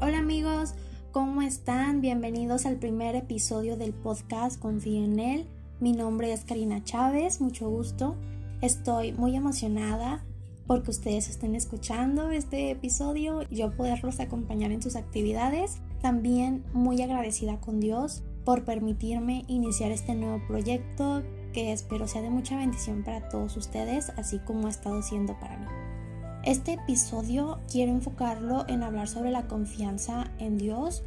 Hola amigos, ¿cómo están? Bienvenidos al primer episodio del podcast Confío en él. Mi nombre es Karina Chávez, mucho gusto. Estoy muy emocionada porque ustedes estén escuchando este episodio y yo poderlos acompañar en sus actividades. También muy agradecida con Dios por permitirme iniciar este nuevo proyecto que espero sea de mucha bendición para todos ustedes, así como ha estado siendo para mí. Este episodio quiero enfocarlo en hablar sobre la confianza en Dios,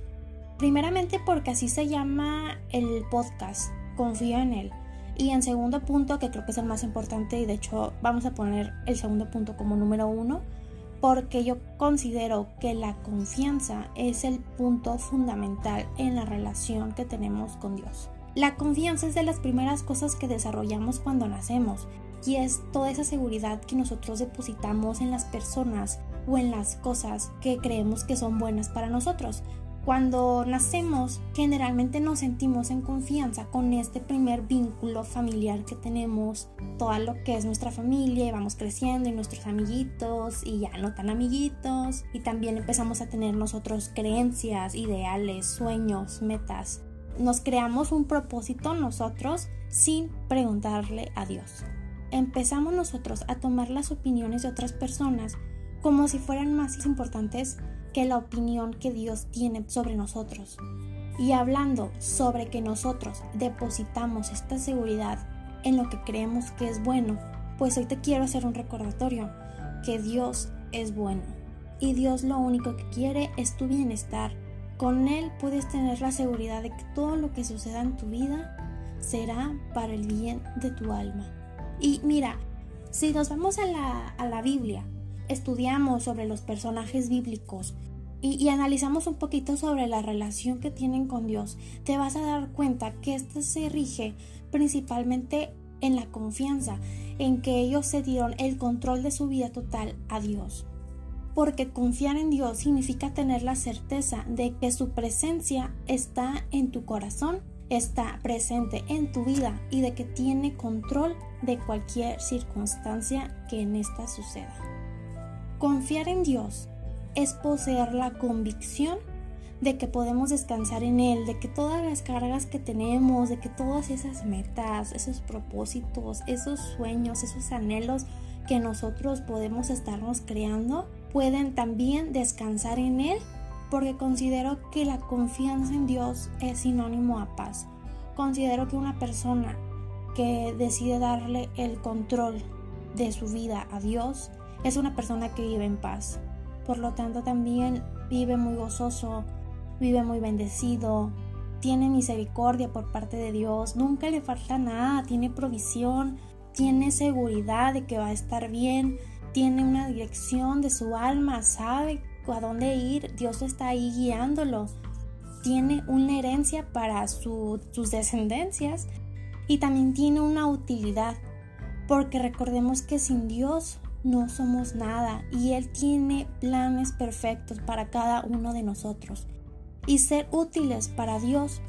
primeramente porque así se llama el podcast, confío en Él. Y en segundo punto, que creo que es el más importante, y de hecho vamos a poner el segundo punto como número uno, porque yo considero que la confianza es el punto fundamental en la relación que tenemos con Dios. La confianza es de las primeras cosas que desarrollamos cuando nacemos y es toda esa seguridad que nosotros depositamos en las personas o en las cosas que creemos que son buenas para nosotros. Cuando nacemos, generalmente nos sentimos en confianza con este primer vínculo familiar que tenemos, todo lo que es nuestra familia, y vamos creciendo y nuestros amiguitos y ya no tan amiguitos, y también empezamos a tener nosotros creencias, ideales, sueños, metas. Nos creamos un propósito nosotros sin preguntarle a Dios. Empezamos nosotros a tomar las opiniones de otras personas como si fueran más importantes que la opinión que Dios tiene sobre nosotros. Y hablando sobre que nosotros depositamos esta seguridad en lo que creemos que es bueno, pues hoy te quiero hacer un recordatorio, que Dios es bueno. Y Dios lo único que quiere es tu bienestar. Con Él puedes tener la seguridad de que todo lo que suceda en tu vida será para el bien de tu alma. Y mira, si nos vamos a la, a la Biblia, estudiamos sobre los personajes bíblicos y, analizamos un poquito sobre la relación que tienen con Dios, te vas a dar cuenta que esta se rige principalmente en la confianza, en que ellos se dieron el control de su vida total a Dios. Porque confiar en Dios significa tener la certeza de que su presencia está en tu corazón, está presente en tu vida y de que tiene control de cualquier circunstancia que en esta suceda. Confiar en Dios es poseer la convicción de que podemos descansar en Él, de que todas las cargas que tenemos, de que todas esas metas, esos propósitos, esos sueños, esos anhelos que nosotros podemos estarnos creando, pueden también descansar en Él, porque considero que la confianza en Dios es sinónimo a paz. Considero que una persona que decide darle el control de su vida a Dios, es una persona que vive en paz. Por lo tanto, también vive muy gozoso, vive muy bendecido, tiene misericordia por parte de Dios, nunca le falta nada, tiene provisión, tiene seguridad de que va a estar bien, tiene una dirección de su alma, sabe a dónde ir, Dios está ahí guiándolo, tiene una herencia para sus descendencias y también tiene una utilidad, porque recordemos que sin Dios no somos nada y Él tiene planes perfectos para cada uno de nosotros. Y ser útiles para Dios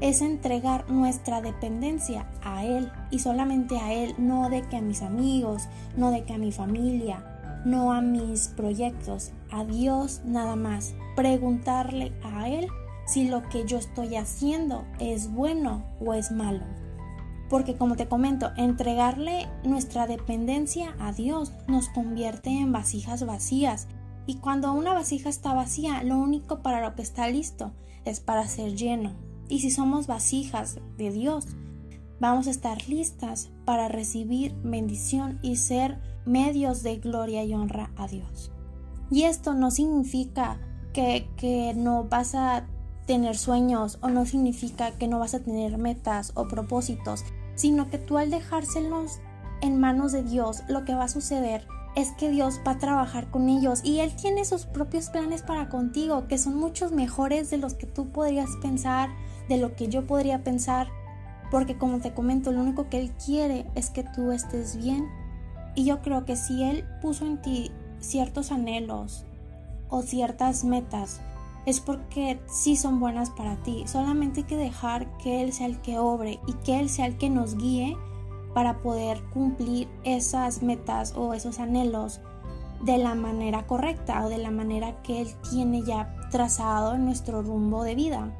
es entregar nuestra dependencia a Él y solamente a Él, no de que a mis amigos, no de que a mi familia, no a mis proyectos, a Dios nada más. Preguntarle a Él si lo que yo estoy haciendo es bueno o es malo. Porque como te comento, entregarle nuestra dependencia a Dios nos convierte en vasijas vacías. Y cuando una vasija está vacía, lo único para lo que está listo es para ser lleno. Y si somos vasijas de Dios, vamos a estar listas para recibir bendición y ser medios de gloria y honra a Dios. Y esto no significa que, no vas a tener sueños o no significa que no vas a tener metas o propósitos, sino que tú al dejárselos en manos de Dios, lo que va a suceder es que Dios va a trabajar con ellos y Él tiene sus propios planes para contigo, que son muchos mejores de los que tú podrías pensar, de lo que yo podría pensar, porque como te comento, lo único que Él quiere es que tú estés bien. Y yo creo que si Él puso en ti ciertos anhelos o ciertas metas, es porque sí son buenas para ti. Solamente que dejar que Él sea el que obre y que Él sea el que nos guíe para poder cumplir esas metas o esos anhelos de la manera correcta o de la manera que Él tiene ya trazado en nuestro rumbo de vida.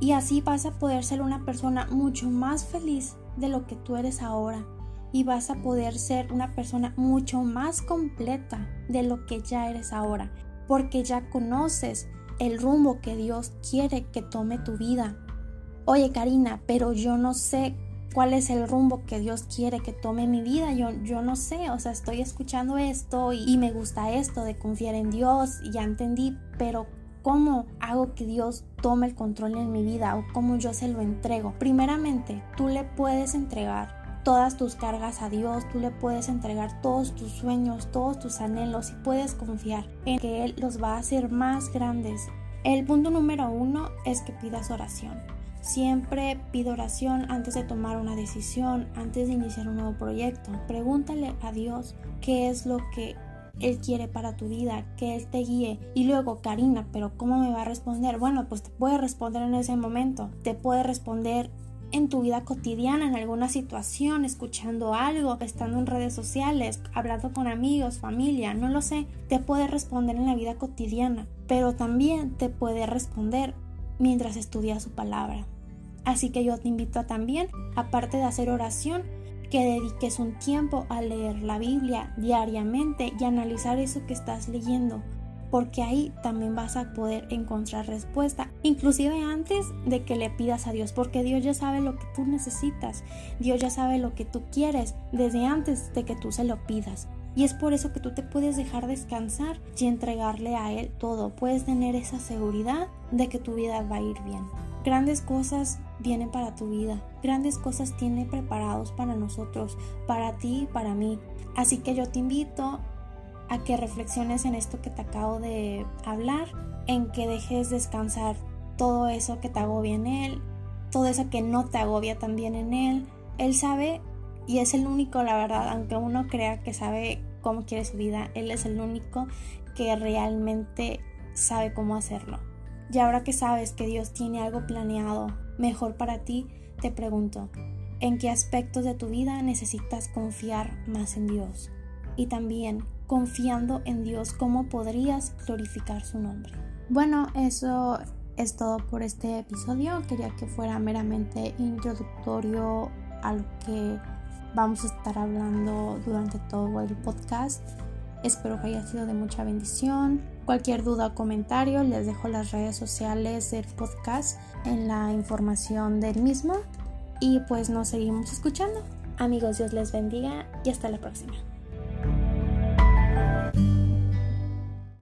Y así vas a poder ser una persona mucho más feliz de lo que tú eres ahora. Y vas a poder ser una persona mucho más completa de lo que ya eres ahora. Porque ya conoces el rumbo que Dios quiere que tome tu vida. Oye Karina, pero yo no sé cuál es el rumbo que Dios quiere que tome mi vida. Yo, yo no sé, o sea, estoy escuchando esto y, me gusta esto de confiar en Dios ya entendí, pero ¿cómo hago que Dios tome el control en mi vida o cómo yo se lo entrego? Primeramente, tú le puedes entregar todas tus cargas a Dios, tú le puedes entregar todos tus sueños, todos tus anhelos y puedes confiar en que Él los va a hacer más grandes. El punto número uno es que pidas oración. Siempre pido oración antes de tomar una decisión, antes de iniciar un nuevo proyecto. Pregúntale a Dios qué es lo que Él quiere para tu vida, que Él te guíe. Y luego, Karina, pero ¿cómo me va a responder? Bueno, pues te puede responder en ese momento. Te puede responder en tu vida cotidiana, en alguna situación, escuchando algo, estando en redes sociales, hablando con amigos, familia, no lo sé, te puede responder en la vida cotidiana, pero también te puede responder mientras estudias su palabra. Así que yo te invito a también, aparte de hacer oración, que dediques un tiempo a leer la Biblia diariamente y analizar eso que estás leyendo, porque ahí también vas a poder encontrar respuesta, inclusive antes de que le pidas a Dios, porque Dios ya sabe lo que tú necesitas, Dios ya sabe lo que tú quieres desde antes de que tú se lo pidas. Y es por eso que tú te puedes dejar descansar y entregarle a Él todo. Puedes tener esa seguridad de que tu vida va a ir bien. Grandes cosas vienen para tu vida. Grandes cosas tiene preparados para nosotros, para ti y para mí. Así que yo te invito a que reflexiones en esto que te acabo de hablar, en que dejes descansar todo eso que te agobia en Él, todo eso que no te agobia también en Él. Él sabe y es el único, la verdad, aunque uno crea que sabe cómo quiere su vida, Él es el único que realmente sabe cómo hacerlo. Y ahora que sabes que Dios tiene algo planeado mejor para ti, te pregunto, ¿en qué aspectos de tu vida necesitas confiar más en Dios? Y también, confiando en Dios, ¿cómo podrías glorificar su nombre? Bueno, eso es todo por este episodio. Quería que fuera meramente introductorio a lo que vamos a estar hablando durante todo el podcast. Espero que haya sido de mucha bendición. Cualquier duda o comentario, les dejo las redes sociales del podcast en la información del mismo. Y pues nos seguimos escuchando. Amigos, Dios les bendiga y hasta la próxima.